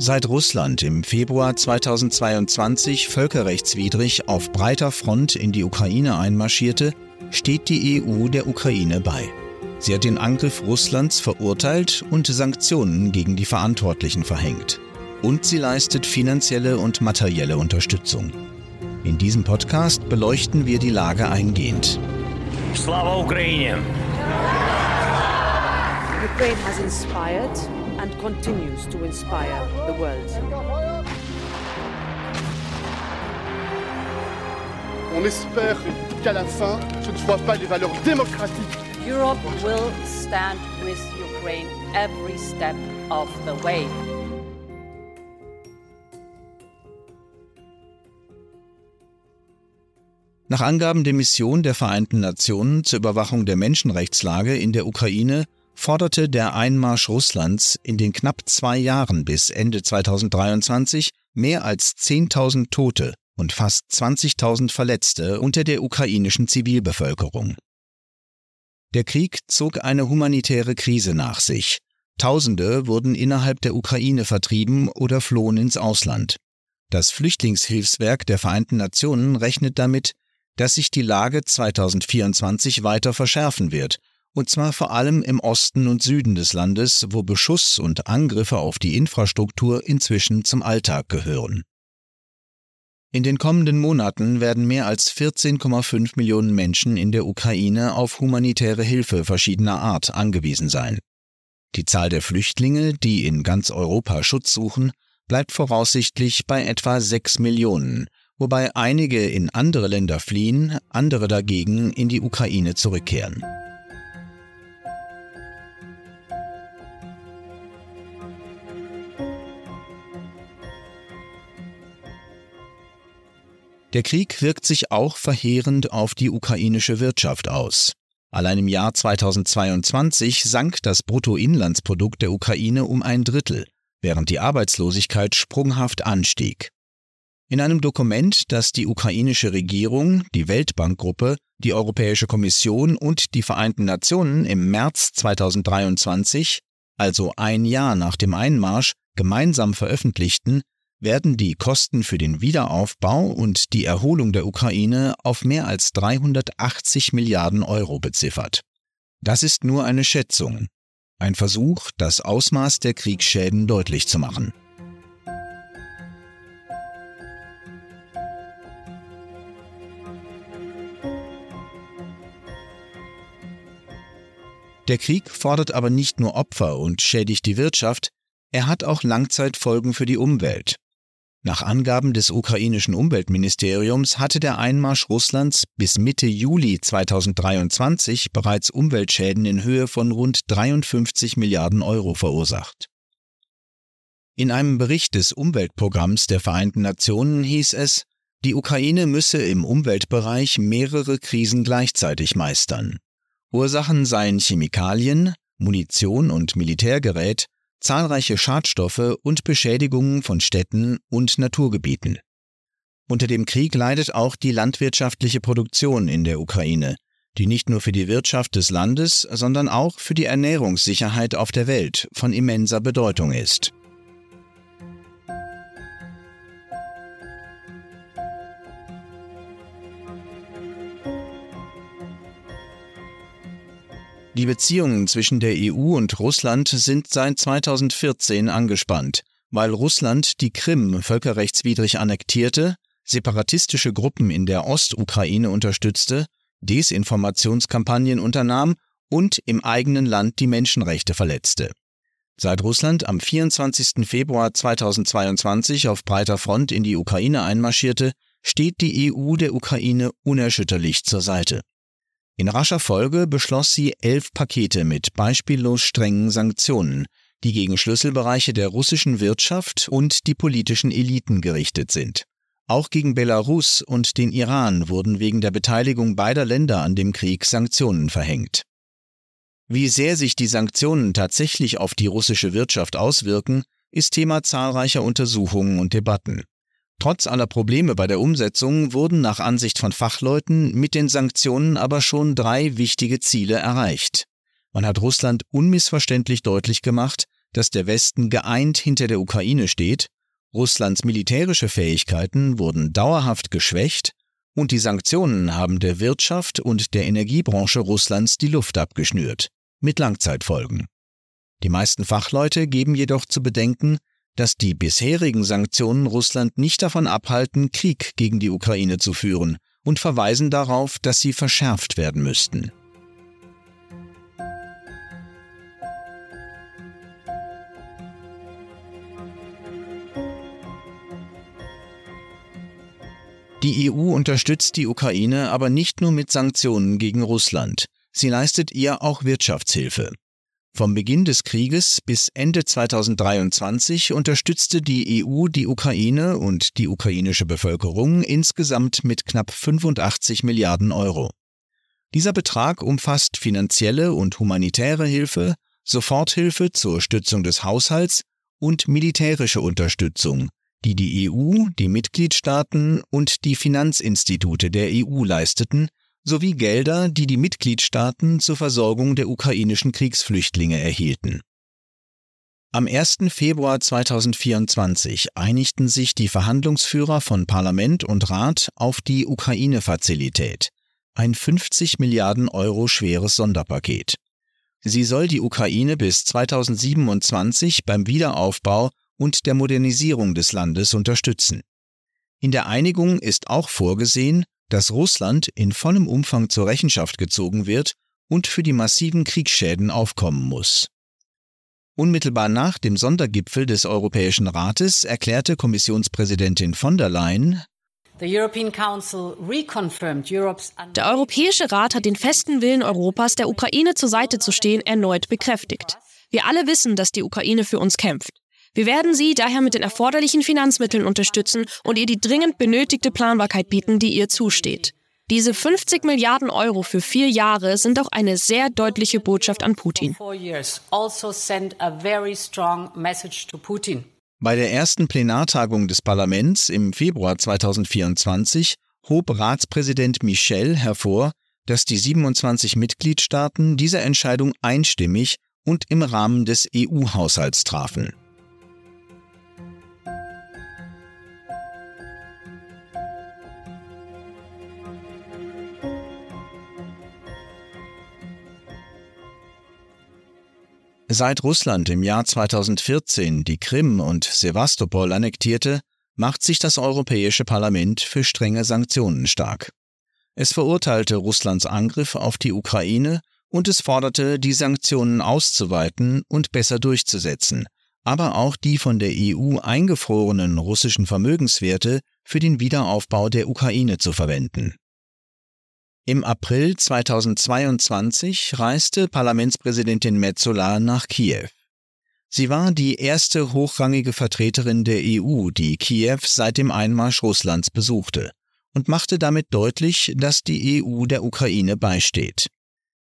Seit Russland im Februar 2022 völkerrechtswidrig auf breiter Front in die Ukraine einmarschierte, steht die EU der Ukraine bei. Sie hat den Angriff Russlands verurteilt und Sanktionen gegen die Verantwortlichen verhängt. Und sie leistet finanzielle und materielle Unterstützung. In diesem Podcast beleuchten wir die Lage eingehend. Slava Ukraine! Ukraine has inspired and continues to inspire the world. On espère qu'à la fin, ce ne soit pas les valeurs démocratiques. Europe will stand with Ukraine every step of the way. Nach Angaben der Mission der Vereinten Nationen zur Überwachung der Menschenrechtslage in der Ukraine forderte der Einmarsch Russlands in den knapp zwei Jahren bis Ende 2023 mehr als 10.000 Tote und fast 20.000 Verletzte unter der ukrainischen Zivilbevölkerung. Der Krieg zog eine humanitäre Krise nach sich. Tausende wurden innerhalb der Ukraine vertrieben oder flohen ins Ausland. Das Flüchtlingshilfswerk der Vereinten Nationen rechnet damit, dass sich die Lage 2024 weiter verschärfen wird und zwar vor allem im Osten und Süden des Landes, wo Beschuss und Angriffe auf die Infrastruktur inzwischen zum Alltag gehören. In den kommenden Monaten werden mehr als 14,5 Millionen Menschen in der Ukraine auf humanitäre Hilfe verschiedener Art angewiesen sein. Die Zahl der Flüchtlinge, die in ganz Europa Schutz suchen, bleibt voraussichtlich bei etwa 6 Millionen, wobei einige in andere Länder fliehen, andere dagegen in die Ukraine zurückkehren. Der Krieg wirkt sich auch verheerend auf die ukrainische Wirtschaft aus. Allein im Jahr 2022 sank das Bruttoinlandsprodukt der Ukraine um ein Drittel, während die Arbeitslosigkeit sprunghaft anstieg. In einem Dokument, das die ukrainische Regierung, die Weltbankgruppe, die Europäische Kommission und die Vereinten Nationen im März 2023, also ein Jahr nach dem Einmarsch, gemeinsam veröffentlichten, werden die Kosten für den Wiederaufbau und die Erholung der Ukraine auf mehr als 380 Milliarden Euro beziffert. Das ist nur eine Schätzung, ein Versuch, das Ausmaß der Kriegsschäden deutlich zu machen. Der Krieg fordert aber nicht nur Opfer und schädigt die Wirtschaft, er hat auch Langzeitfolgen für die Umwelt. Nach Angaben des ukrainischen Umweltministeriums hatte der Einmarsch Russlands bis Mitte Juli 2023 bereits Umweltschäden in Höhe von rund 53 Milliarden Euro verursacht. In einem Bericht des Umweltprogramms der Vereinten Nationen hieß es, die Ukraine müsse im Umweltbereich mehrere Krisen gleichzeitig meistern. Ursachen seien Chemikalien, Munition und Militärgerät, zahlreiche Schadstoffe und Beschädigungen von Städten und Naturgebieten. Unter dem Krieg leidet auch die landwirtschaftliche Produktion in der Ukraine, die nicht nur für die Wirtschaft des Landes, sondern auch für die Ernährungssicherheit auf der Welt von immenser Bedeutung ist. Die Beziehungen zwischen der EU und Russland sind seit 2014 angespannt, weil Russland die Krim völkerrechtswidrig annektierte, separatistische Gruppen in der Ostukraine unterstützte, Desinformationskampagnen unternahm und im eigenen Land die Menschenrechte verletzte. Seit Russland am 24. Februar 2022 auf breiter Front in die Ukraine einmarschierte, steht die EU der Ukraine unerschütterlich zur Seite. In rascher Folge beschloss sie elf Pakete mit beispiellos strengen Sanktionen, die gegen Schlüsselbereiche der russischen Wirtschaft und die politischen Eliten gerichtet sind. Auch gegen Belarus und den Iran wurden wegen der Beteiligung beider Länder an dem Krieg Sanktionen verhängt. Wie sehr sich die Sanktionen tatsächlich auf die russische Wirtschaft auswirken, ist Thema zahlreicher Untersuchungen und Debatten. Trotz aller Probleme bei der Umsetzung wurden nach Ansicht von Fachleuten mit den Sanktionen aber schon drei wichtige Ziele erreicht. Man hat Russland unmissverständlich deutlich gemacht, dass der Westen geeint hinter der Ukraine steht, Russlands militärische Fähigkeiten wurden dauerhaft geschwächt und die Sanktionen haben der Wirtschaft und der Energiebranche Russlands die Luft abgeschnürt, mit Langzeitfolgen. Die meisten Fachleute geben jedoch zu bedenken, dass die bisherigen Sanktionen Russland nicht davon abhalten, Krieg gegen die Ukraine zu führen und verweisen darauf, dass sie verschärft werden müssten. Die EU unterstützt die Ukraine aber nicht nur mit Sanktionen gegen Russland, sie leistet ihr auch Wirtschaftshilfe. Vom Beginn des Krieges bis Ende 2023 unterstützte die EU die Ukraine und die ukrainische Bevölkerung insgesamt mit knapp 85 Milliarden Euro. Dieser Betrag umfasst finanzielle und humanitäre Hilfe, Soforthilfe zur Stützung des Haushalts und militärische Unterstützung, die die EU, die Mitgliedstaaten und die Finanzinstitute der EU leisteten, sowie Gelder, die die Mitgliedstaaten zur Versorgung der ukrainischen Kriegsflüchtlinge erhielten. Am 1. Februar 2024 einigten sich die Verhandlungsführer von Parlament und Rat auf die Ukraine-Fazilität, ein 50 Milliarden Euro schweres Sonderpaket. Sie soll die Ukraine bis 2027 beim Wiederaufbau und der Modernisierung des Landes unterstützen. In der Einigung ist auch vorgesehen, dass Russland in vollem Umfang zur Rechenschaft gezogen wird und für die massiven Kriegsschäden aufkommen muss. Unmittelbar nach dem Sondergipfel des Europäischen Rates erklärte Kommissionspräsidentin von der Leyen, der Europäische Rat hat den festen Willen Europas, der Ukraine zur Seite zu stehen, erneut bekräftigt. Wir alle wissen, dass die Ukraine für uns kämpft. Wir werden sie daher mit den erforderlichen Finanzmitteln unterstützen und ihr die dringend benötigte Planbarkeit bieten, die ihr zusteht. Diese 50 Milliarden Euro für vier Jahre sind auch eine sehr deutliche Botschaft an Putin. Also Bei der ersten Plenartagung des Parlaments im Februar 2024 hob Ratspräsident Michel hervor, dass die 27 Mitgliedstaaten diese Entscheidung einstimmig und im Rahmen des EU-Haushalts trafen. Seit Russland im Jahr 2014 die Krim und Sevastopol annektierte, macht sich das Europäische Parlament für strenge Sanktionen stark. Es verurteilte Russlands Angriff auf die Ukraine und es forderte, die Sanktionen auszuweiten und besser durchzusetzen, aber auch die von der EU eingefrorenen russischen Vermögenswerte für den Wiederaufbau der Ukraine zu verwenden. Im April 2022 reiste Parlamentspräsidentin Metzola nach Kiew. Sie war die erste hochrangige Vertreterin der EU, die Kiew seit dem Einmarsch Russlands besuchte und machte damit deutlich, dass die EU der Ukraine beisteht.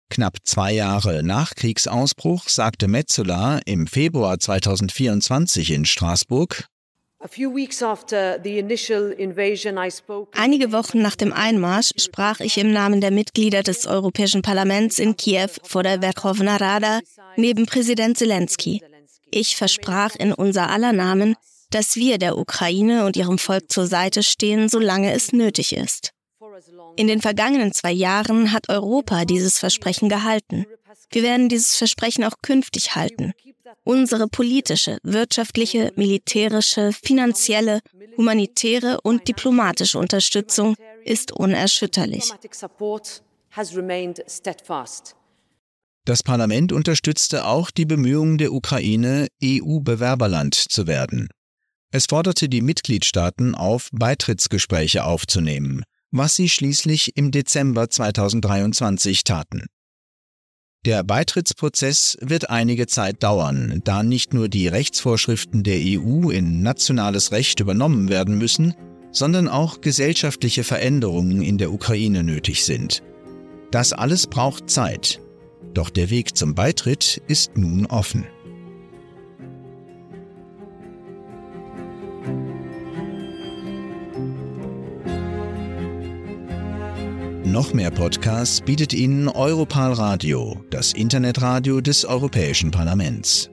Knapp zwei Jahre nach Kriegsausbruch sagte Metzola im Februar 2024 in Straßburg, Einige Wochen nach dem Einmarsch sprach ich im Namen der Mitglieder des Europäischen Parlaments in Kiew vor der Verkhovna Rada neben Präsident Zelensky. Ich versprach in unser aller Namen, dass wir der Ukraine und ihrem Volk zur Seite stehen, solange es nötig ist. In den vergangenen zwei Jahren hat Europa dieses Versprechen gehalten. Wir werden dieses Versprechen auch künftig halten. Unsere politische, wirtschaftliche, militärische, finanzielle, humanitäre und diplomatische Unterstützung ist unerschütterlich. Das Parlament unterstützte auch die Bemühungen der Ukraine, EU-Bewerberland zu werden. Es forderte die Mitgliedstaaten auf, Beitrittsgespräche aufzunehmen, was sie schließlich im Dezember 2023 taten. Der Beitrittsprozess wird einige Zeit dauern, da nicht nur die Rechtsvorschriften der EU in nationales Recht übernommen werden müssen, sondern auch gesellschaftliche Veränderungen in der Ukraine nötig sind. Das alles braucht Zeit, doch der Weg zum Beitritt ist nun offen. Noch mehr Podcasts bietet Ihnen Europal Radio, das Internetradio des Europäischen Parlaments.